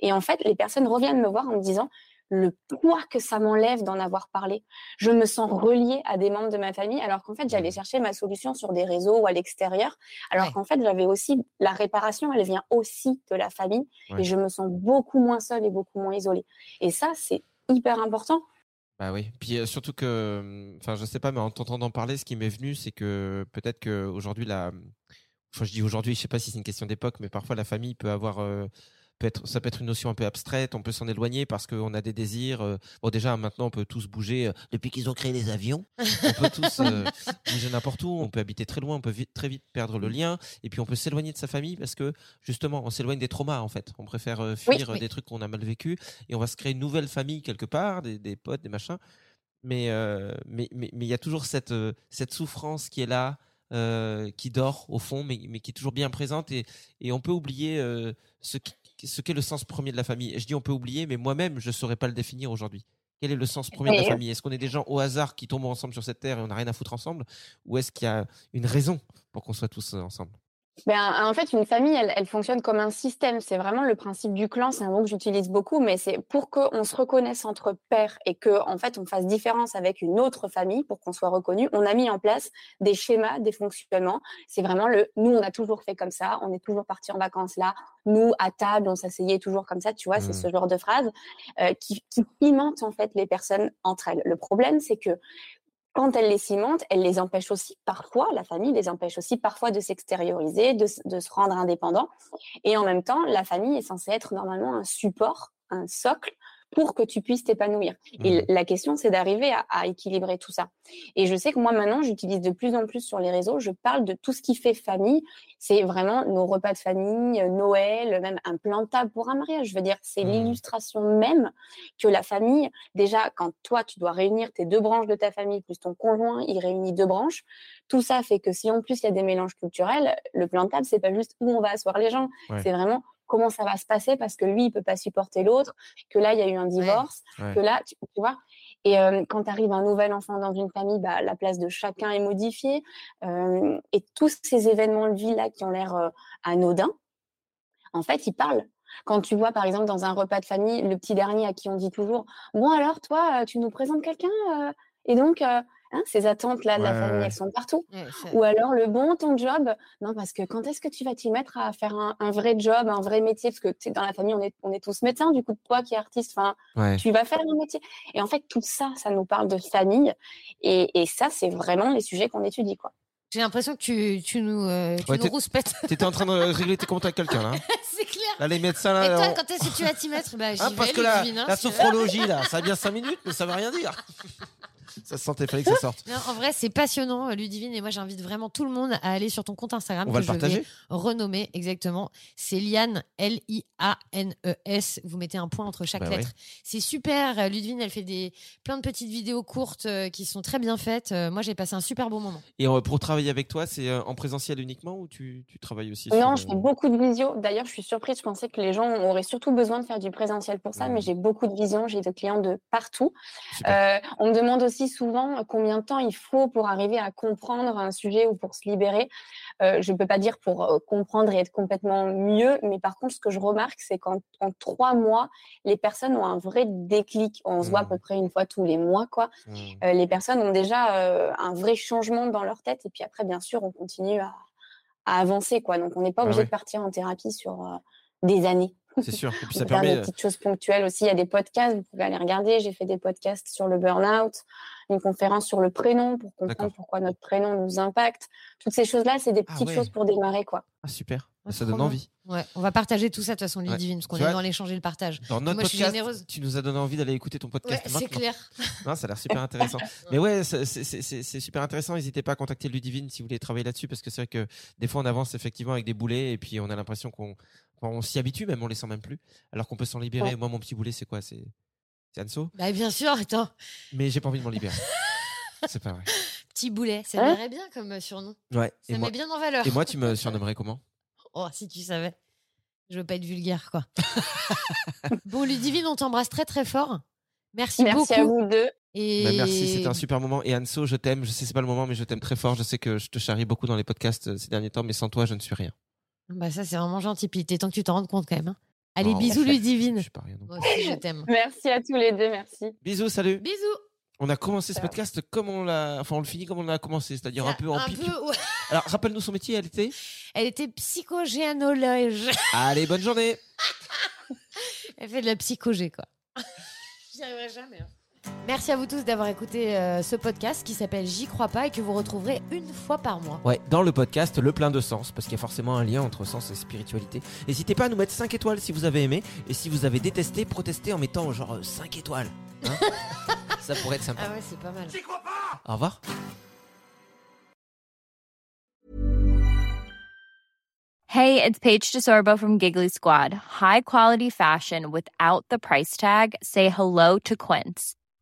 Et en fait, les personnes reviennent me voir en me disant, le poids que ça m'enlève d'en avoir parlé. Je me sens reliée à des membres de ma famille, alors qu'en fait, j'allais chercher ma solution sur des réseaux ou à l'extérieur, alors Ouais. qu'en fait, j'avais aussi la réparation, elle vient aussi de la famille, Ouais. et je me sens beaucoup moins seule et beaucoup moins isolée. Et ça, c'est hyper important. Bah oui. Puis euh, surtout que, hum, enfin, je sais pas, mais en t'entendant parler, ce qui m'est venu, c'est que peut-être que aujourd'hui la, enfin, je dis aujourd'hui, je sais pas si c'est une question d'époque, mais parfois la famille peut avoir, euh, peut être, ça peut être une notion un peu abstraite. On peut s'en éloigner parce qu'on a des désirs. euh, bon, déjà maintenant, on peut tous bouger euh, depuis qu'ils ont créé les avions. On peut tous euh, bouger n'importe où. On peut habiter très loin. On peut vite, très vite perdre le lien. Et puis on peut s'éloigner de sa famille parce que justement, on s'éloigne des traumas en fait. On préfère euh, Oui, fuir oui. des trucs qu'on a mal vécu et on va se créer une nouvelle famille quelque part, des, des potes, des machins. Mais euh, mais mais mais il y a toujours cette cette souffrance qui est là, euh, qui dort au fond, mais mais qui est toujours bien présente et et on peut oublier euh, ce qui- ce qu'est le sens premier de la famille. Et je dis on peut oublier, mais moi-même je saurais pas le définir aujourd'hui. Quel est le sens premier de la famille? Est-ce qu'on est des gens au hasard qui tombent ensemble sur cette terre et on n'a rien à foutre ensemble, ou est-ce qu'il y a une raison pour qu'on soit tous euh, ensemble? Ben, en fait, une famille, elle, elle fonctionne comme un système. C'est vraiment le principe du clan. C'est un mot que j'utilise beaucoup, mais c'est pour qu'on se reconnaisse entre pairs et que, en fait, on fasse différence avec une autre famille pour qu'on soit reconnu. On a mis en place des schémas, des fonctionnements. C'est vraiment le nous, on a toujours fait comme ça. On est toujours parti en vacances là. Nous, à table, on s'asseyait toujours comme ça. Tu vois, c'est Mhm. ce genre de phrase euh, qui, qui cimente en fait les personnes entre elles. Le problème, c'est que quand elle les cimente, elle les empêche aussi parfois, la famille les empêche aussi parfois de s'extérioriser, de, se rendre indépendants. Et en même temps, la famille est censée être normalement un support, un socle pour que tu puisses t'épanouir. Et l- la question, c'est d'arriver à, à équilibrer tout ça. Et je sais que moi, maintenant, j'utilise de plus en plus sur les réseaux, je parle de tout ce qui fait famille. C'est vraiment nos repas de famille, euh, Noël, même un plan table pour un mariage. Je veux dire, c'est Mhm. l'illustration même que la famille, déjà, quand toi, tu dois réunir tes deux branches de ta famille, plus ton conjoint, il réunit deux branches, tout ça fait que si en plus il y a des mélanges culturels, le plan table, c'est pas juste où on va asseoir les gens, Ouais. c'est vraiment comment ça va se passer parce que lui, il peut pas supporter l'autre, que là, il y a eu un divorce, Ouais. que là, tu, tu vois. Et euh, quand arrive un nouvel enfant dans une famille, bah, la place de chacun est modifiée. Euh, et tous ces événements de vie là qui ont l'air euh, anodins, en fait, ils parlent. Quand tu vois, par exemple, dans un repas de famille, le petit dernier à qui on dit toujours Bon, alors, toi, tu nous présentes quelqu'un Et donc, hein, ces attentes-là de la famille, ouais. elles sont partout. Ouais, Ou alors, le bon, ton job Non, parce que quand est-ce que tu vas t'y mettre à faire un, un vrai job, un vrai métier? Parce que tu dans la famille, on est, on est tous médecins, du coup, toi qui es artiste, enfin, Ouais. tu vas faire un métier. Et en fait, tout ça, ça nous parle de famille. Et, et ça, c'est vraiment les sujets qu'on étudie, quoi. J'ai l'impression que tu, tu nous, euh, tu Ouais, nous t'es- rouspètes. T'étais en train de régler tes comptes avec quelqu'un là. hein c'est clair. Là, les médecins Et là. toi, on- quand est-ce que tu vas t'y mettre? Bah, j'y Hein, vais, parce que la, hein, la tu sophrologie là, ça a bien 5 minutes, mais ça veut rien dire. ça se sentait, fallait que ça sorte. Non, en vrai, c'est passionnant, euh, Ludivine, et moi j'invite vraiment tout le monde à aller sur ton compte Instagram On va le je vais partager. renommer exactement. C'est Liane, L-I-A-N-E-S. Vous mettez un point entre chaque Bah ouais. lettre. C'est super. euh, Ludivine, elle fait des plein de petites vidéos courtes euh, qui sont très bien faites. Moi, j'ai passé un super bon moment. Et pour travailler avec toi, c'est en présentiel uniquement ou tu, tu travailles aussi Non, je fais beaucoup de visio. D'ailleurs, je suis surprise. Je pensais que les gens auraient surtout besoin de faire du présentiel pour ça, mais j'ai beaucoup de vision. J'ai des clients de partout. Euh, on me demande aussi souvent euh, combien de temps il faut pour arriver à comprendre un sujet ou pour se libérer. Euh, je ne peux pas dire pour euh, comprendre et être complètement mieux, mais par contre, ce que je remarque, c'est qu'en en trois mois, les personnes ont un vrai déclic. On se voit à peu près une fois tous les mois, quoi. Euh, les personnes ont déjà euh, un vrai changement dans leur tête. Et puis après, bien sûr, on continue à, à avancer, quoi. Donc, on n'est pas Ah obligé ouais. de partir en thérapie sur des années. C'est sûr. Et puis ça peut faire permet. des petites choses ponctuelles aussi. Il y a des podcasts, vous pouvez aller regarder. J'ai fait des podcasts sur le burn-out, une conférence sur le prénom pour comprendre pourquoi notre prénom nous impacte. Toutes ces choses-là, c'est des Ah petites ouais. choses pour démarrer, quoi. Ah, super. Ah, ça donne envie. Ouais, on va partager tout ça de toute façon, Ouais. Ludivine, parce qu'on est vois, dans l'échange et le partage. Dans notre moi, je suis podcast, généreuse. tu nous as donné envie d'aller écouter ton Ouais, podcast. c'est clair. Non, ça a l'air super intéressant. Mais ouais, c'est super intéressant. N'hésitez pas à contacter Ludivine si vous voulez travailler là-dessus, parce que c'est vrai que des fois on avance effectivement avec des boulets et puis on a l'impression qu'on on s'y habitue, même on les sent même plus, alors qu'on peut s'en libérer. Ouais. Moi, mon petit boulet, c'est quoi? C'est Anso, Bah, bien sûr, attends. mais j'ai pas envie de m'en libérer. c'est pas vrai. Petit boulet, ça Hein? m'irait bien comme euh, surnom. Ouais. Ça Et met bien en valeur. et moi, tu me surnommerais comment? Oh, si tu savais. Je veux pas être vulgaire, quoi. bon, Ludivine, on t'embrasse très très fort. Merci, Merci beaucoup. à vous deux. Et... Bah, merci, c'était un super moment. Et Anso, je t'aime. Je sais c'est pas le moment, mais je t'aime très fort. Je sais que je te charrie beaucoup dans les podcasts euh, ces derniers temps, mais sans toi, je ne suis rien. Bah, ça, c'est vraiment gentil. Puis, temps que tu t'en rendes compte quand même. hein. Allez, Oh, bisous, Je Ludivine. pas rien. Moi aussi, je t'aime. Merci à tous les deux. Merci. Bisous, salut. Bisous. On a commencé ce podcast comme on l'a, enfin on le finit comme on l'a commencé, c'est-à-dire un peu en un peu, ouais. Alors rappelle-nous son métier, elle était? Elle était psychogéanologue. Allez, bonne journée. Elle fait de la psychogé, quoi. J'y arriverai jamais. hein. Merci à vous tous d'avoir écouté euh, ce podcast qui s'appelle J'y crois pas et que vous retrouverez une fois par mois. Ouais, dans le podcast Le plein de sens, parce qu'il y a forcément un lien entre sens et spiritualité. N'hésitez pas à nous mettre 5 étoiles si vous avez aimé, et si vous avez détesté, protestez en mettant genre 5 étoiles. Hein Ça pourrait être sympa. Ah ouais, c'est pas mal. J'y crois pas Au revoir. Hey, it's Paige DeSorbo from Giggly Squad. High quality fashion without the price tag. Say hello to Quince.